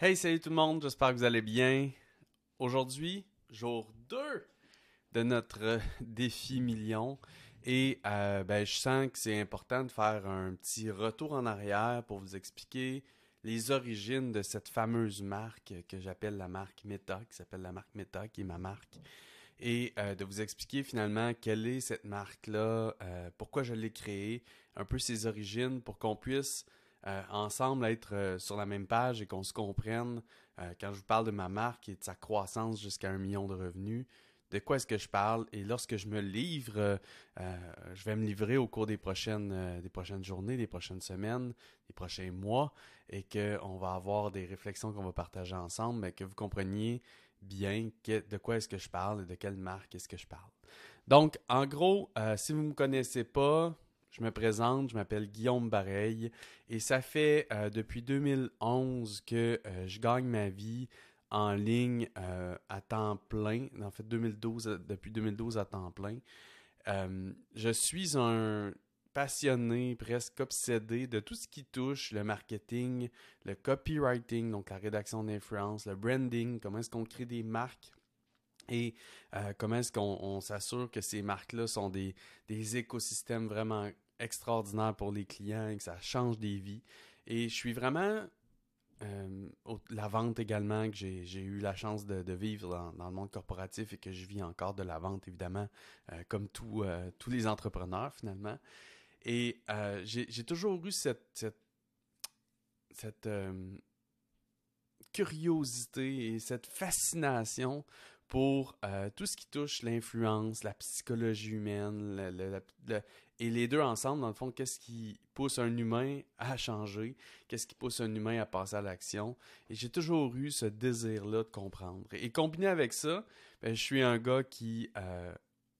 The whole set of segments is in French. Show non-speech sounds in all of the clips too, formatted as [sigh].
Hey, salut tout le monde, j'espère que vous allez bien. Aujourd'hui, jour 2 de notre euh, [laughs] défi million. Et euh, ben, je sens que c'est important de faire un petit retour en arrière pour vous expliquer les origines de cette fameuse marque que j'appelle la marque Meta, qui s'appelle la marque Meta, qui est ma marque. Et euh, de vous expliquer finalement quelle est cette marque-là, pourquoi je l'ai créée, un peu ses origines, pour qu'on puisse euh, ensemble être euh, sur la même page et qu'on se comprenne euh, quand je vous parle de ma marque et de sa croissance jusqu'à un million de revenus. De quoi est-ce que je parle? Et lorsque je me livre, je vais me livrer au cours des prochaines, des prochaines journées, des prochaines semaines, des prochains mois, et qu'on va avoir des réflexions qu'on va partager ensemble, mais que vous compreniez bien de quoi est-ce que je parle et de quelle marque est-ce que je parle. Donc, en gros, si vous me connaissez pas, je me présente, je m'appelle Guillaume Bareil et ça fait euh, depuis 2011 que euh, je gagne ma vie en ligne euh, à temps plein. En fait, 2012, depuis 2012 à temps plein. je suis un passionné, presque obsédé de tout ce qui touche le marketing, le copywriting, donc la rédaction d'influence, le branding, comment est-ce qu'on crée des marques et comment est-ce qu'on s'assure que ces marques-là sont des, des, écosystèmes vraiment extraordinaires pour les clients et que ça change des vies. Et je suis vraiment euh, la vente également, que j'ai eu la chance de, vivre dans, le monde corporatif et que je vis encore de la vente, évidemment, euh, comme euh, tous les entrepreneurs, finalement. Et j'ai toujours eu cette, cette, curiosité et cette fascination pour tout ce qui touche l'influence, la psychologie humaine, et les deux ensemble, dans le fond, qu'est-ce qui pousse un humain à changer, qu'est-ce qui pousse un humain à passer à l'action? Et j'ai toujours eu ce désir-là de comprendre. Et combiné avec ça, ben, je suis un gars qui euh,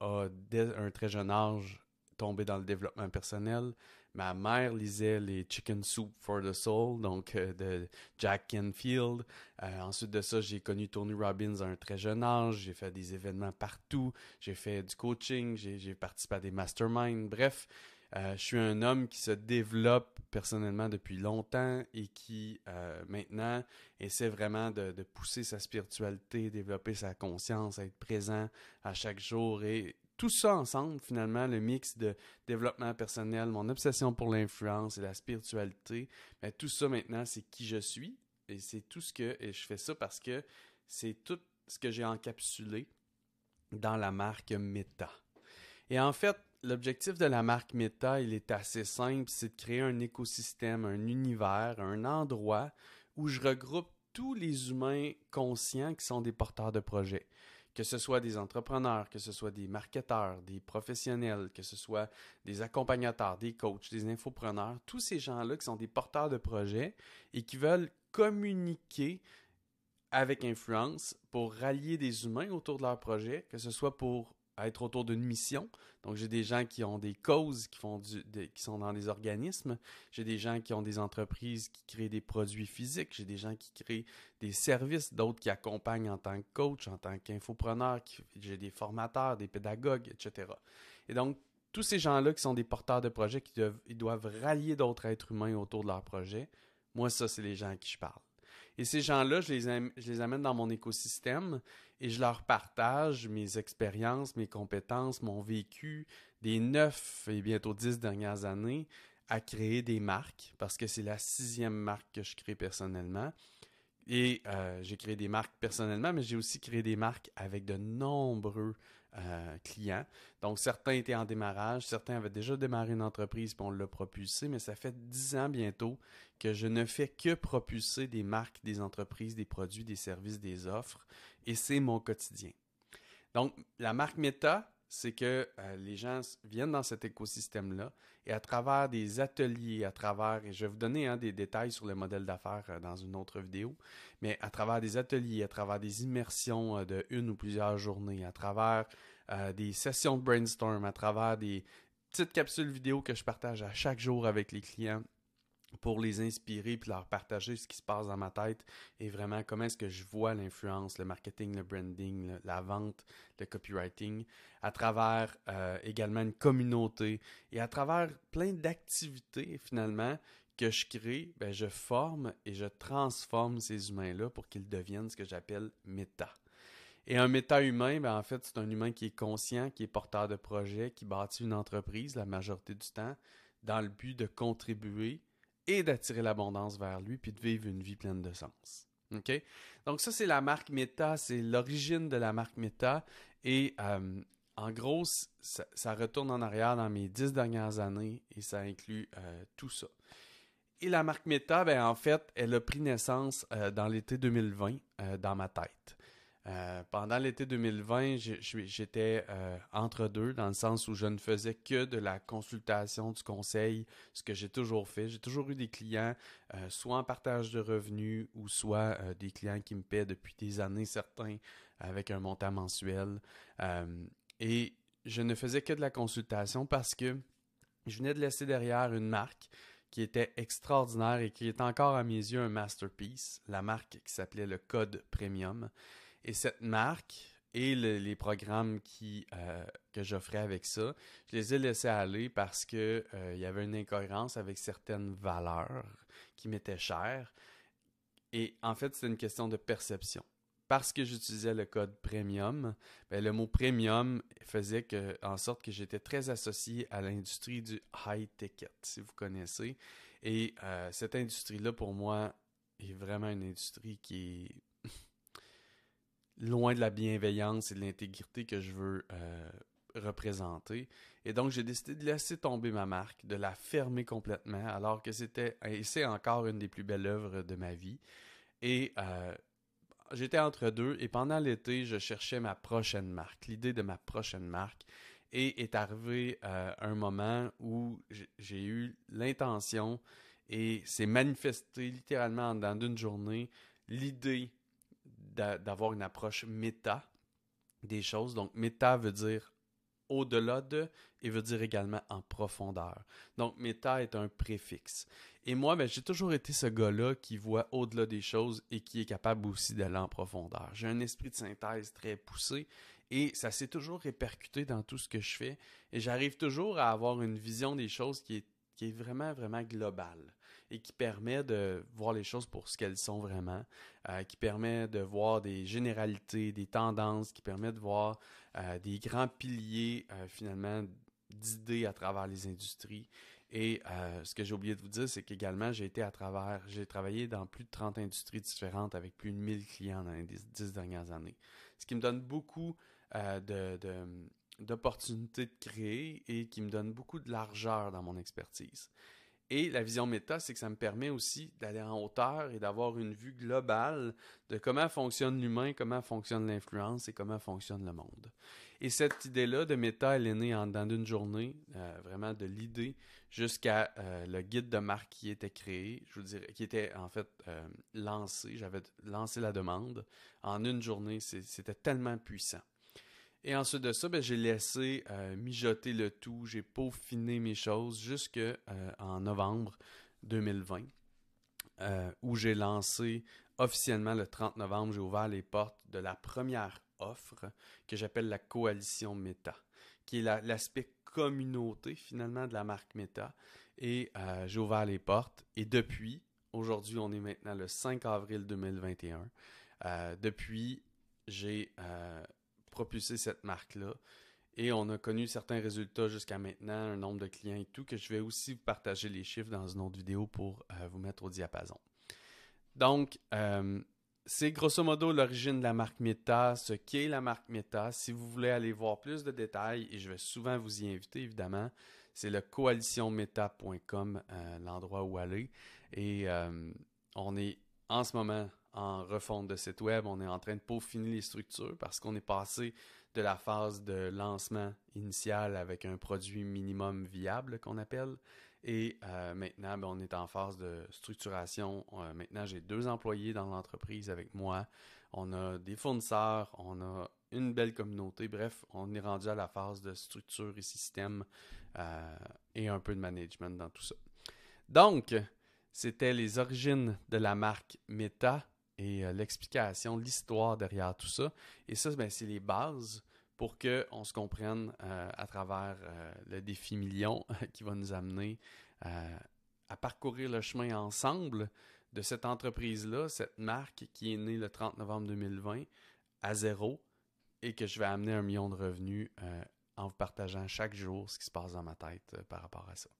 a, dès un très jeune âge, tombé dans le développement personnel, Ma mère lisait les Chicken Soup for the Soul, donc euh, de Jack Canfield. Euh, ensuite de ça, j'ai connu Tony Robbins à un très jeune âge. J'ai fait des événements partout. J'ai fait du coaching. J'ai participé à des masterminds. Bref, euh, je suis un homme qui se développe personnellement depuis longtemps et qui maintenant essaie vraiment de, de, pousser sa spiritualité, développer sa conscience, être présent à chaque jour et tout ça ensemble, finalement, le mix de développement personnel, mon obsession pour l'influence et la spiritualité, ben, tout ça maintenant, c'est qui je suis. Et c'est tout ce que. Et je fais ça parce que c'est tout ce que j'ai encapsulé dans la marque Meta. Et en fait, l'objectif de la marque Meta, il est assez simple, c'est de créer un écosystème, un univers, un endroit où je regroupe tous les humains conscients qui sont des porteurs de projets que ce soit des entrepreneurs, que ce soit des marketeurs, des professionnels, que ce soit des accompagnateurs, des coachs, des infopreneurs, tous ces gens-là qui sont des porteurs de projets et qui veulent communiquer avec influence pour rallier des humains autour de leur projet, que ce soit pour être autour d'une mission. Donc, j'ai des gens qui ont des causes, qui, font qui sont dans des organismes. J'ai des gens qui ont des entreprises qui créent des produits physiques. J'ai des gens qui créent des services, d'autres qui accompagnent en tant que coach, en tant qu'infopreneur. J'ai des formateurs, des pédagogues, etc. Et donc, tous ces gens-là qui sont des porteurs de projets, qui doivent, doivent rallier d'autres êtres humains autour de leur projet. Moi, ça, c'est les gens à qui je parle. Et ces gens-là, je les, amène dans mon écosystème et je leur partage mes expériences, mes compétences, mon vécu des neuf et bientôt dix dernières années à créer des marques parce que c'est la sixième marque que je crée personnellement. Et euh, j'ai créé des marques personnellement, mais j'ai aussi créé des marques avec de nombreux euh, clients. Donc, certains étaient en démarrage, certains avaient déjà démarré une entreprise et on l'a propulsé, mais ça fait dix ans bientôt que je ne fais que propulser des marques, des entreprises, des produits, des services, des offres, et c'est mon quotidien. Donc, la marque Meta, c'est que euh, les gens viennent dans cet écosystème-là et à travers des ateliers, à travers, et je vais vous donner hein, des détails sur le modèle d'affaires euh, dans une autre vidéo, mais à travers des ateliers, à travers des immersions euh, de une ou plusieurs journées, à travers des sessions de brainstorm, à travers des petites capsules vidéo que je partage à chaque jour avec les clients pour les inspirer puis leur partager ce qui se passe dans ma tête et vraiment comment est-ce que je vois l'influence, le marketing, le branding, la vente, le copywriting, à travers euh, également une communauté et à travers plein d'activités finalement que je crée, ben, je forme et je transforme ces humains-là pour qu'ils deviennent ce que j'appelle méta. Et un méta-humain, ben, en fait, c'est un humain qui est conscient, qui est porteur de projet, qui bâtit une entreprise la majorité du temps, dans le but de contribuer et d'attirer l'abondance vers lui, puis de vivre une vie pleine de sens. Donc ça, c'est la marque Meta, c'est l'origine de la marque Meta. Et euh, en gros, ça, retourne en arrière dans mes dix dernières années et ça inclut euh, tout ça. Et la marque Meta, ben, en fait, elle a pris naissance euh, dans l'été 2020 dans ma tête. Euh, pendant l'été 2020, j'étais euh, entre deux, dans le sens où je ne faisais que de la consultation, du conseil, ce que j'ai toujours fait. J'ai toujours eu des clients, euh, soit en partage de revenus, ou soit des clients qui me paient depuis des années certains avec un montant mensuel. et je ne faisais que de la consultation parce que je venais de laisser derrière une marque qui était extraordinaire et qui est encore à mes yeux un masterpiece, la marque qui s'appelait le Code Premium. Et cette marque et les programmes qui, euh, que j'offrais avec ça, je les ai laissés aller parce qu'il euh, y avait une incohérence avec certaines valeurs qui m'étaient chères. Et en fait, c'est une question de perception. Parce que j'utilisais le code premium, ben, le mot premium faisait que, en sorte que j'étais très associé à l'industrie du high ticket, si vous connaissez. Et euh, cette industrie-là, pour moi, est vraiment une industrie qui est loin de la bienveillance et de l'intégrité que je veux euh, représenter. Et donc, j'ai décidé de laisser tomber ma marque, de la fermer complètement, alors que c'était, et c'est encore une des plus belles œuvres de ma vie. Et euh, j'étais entre deux, et pendant l'été, je cherchais ma prochaine marque, l'idée de ma prochaine marque. Et est arrivé euh, un moment où j'ai eu l'intention, et c'est manifesté littéralement dans une journée, l'idée d'avoir une approche méta des choses. Donc, méta veut dire au-delà de et veut dire également en profondeur. Donc, méta est un préfixe. Et moi, ben, j'ai toujours été ce gars-là qui voit au-delà des choses et qui est capable aussi d'aller en profondeur. J'ai un esprit de synthèse très poussé et ça s'est toujours répercuté dans tout ce que je fais. Et j'arrive toujours à avoir une vision des choses qui est, qui est vraiment, vraiment globale et qui permet de voir les choses pour ce qu'elles sont vraiment, euh, qui permet de voir des généralités, des tendances, qui permet de voir euh, des grands piliers euh, finalement d'idées à travers les industries. Et ce que j'ai oublié de vous dire, c'est qu'également, j'ai été à travers, j'ai travaillé dans plus de 30 industries différentes avec plus de 1000 clients dans les 10 dernières années. Ce qui me donne beaucoup d'opportunités de créer et qui me donne beaucoup de largeur dans mon expertise. Et la vision méta, c'est que ça me permet aussi d'aller en hauteur et d'avoir une vue globale de comment fonctionne l'humain, comment fonctionne l'influence et comment fonctionne le monde. Et cette idée-là de méta, elle est née en dans une journée, euh, vraiment de l'idée jusqu'à euh, le guide de marque qui était créé, je vous dirais, qui était en fait euh, lancé. J'avais lancé la demande en une journée. C'était tellement puissant. Et ensuite de ça, ben, j'ai laissé euh, mijoter le tout, j'ai peaufiné mes choses jusqu'en euh, novembre 2020, euh, où j'ai lancé officiellement le 30 novembre, j'ai ouvert les portes de la première offre que j'appelle la coalition Meta, qui est l'aspect communauté finalement de la marque Meta. Et j'ai ouvert les portes. Et depuis, aujourd'hui, on est maintenant le 5 avril 2021. depuis, j'ai propulser cette marque-là. Et on a connu certains résultats jusqu'à maintenant, un nombre de clients et tout, que je vais aussi vous partager les chiffres dans une autre vidéo pour euh, vous mettre au diapason. Donc, euh, c'est grosso modo l'origine de la marque Meta, ce qu'est la marque Meta. Si vous voulez aller voir plus de détails, et je vais souvent vous y inviter évidemment, c'est le coalitionmeta.com, euh, l'endroit où aller. Et on est en ce moment en refonte de site web. On est en train de peaufiner les structures parce qu'on est passé de la phase de lancement initial avec un produit minimum viable qu'on appelle. Et euh, maintenant, ben, on est en phase de structuration. Euh, maintenant, j'ai deux employés dans l'entreprise avec moi. On a des fournisseurs, on a une belle communauté. Bref, on est rendu à la phase de structure et système euh, et un peu de management dans tout ça. Donc, c'était les origines de la marque Meta et euh, l'explication, l'histoire derrière tout ça. Et ça, ben, c'est les bases pour qu'on se comprenne euh, à travers euh, le défi million qui va nous amener à parcourir le chemin ensemble de cette entreprise-là, cette marque qui est née le 30 novembre 2020 à zéro et que je vais amener un million de revenus en vous partageant chaque jour ce qui se passe dans ma tête par rapport à ça.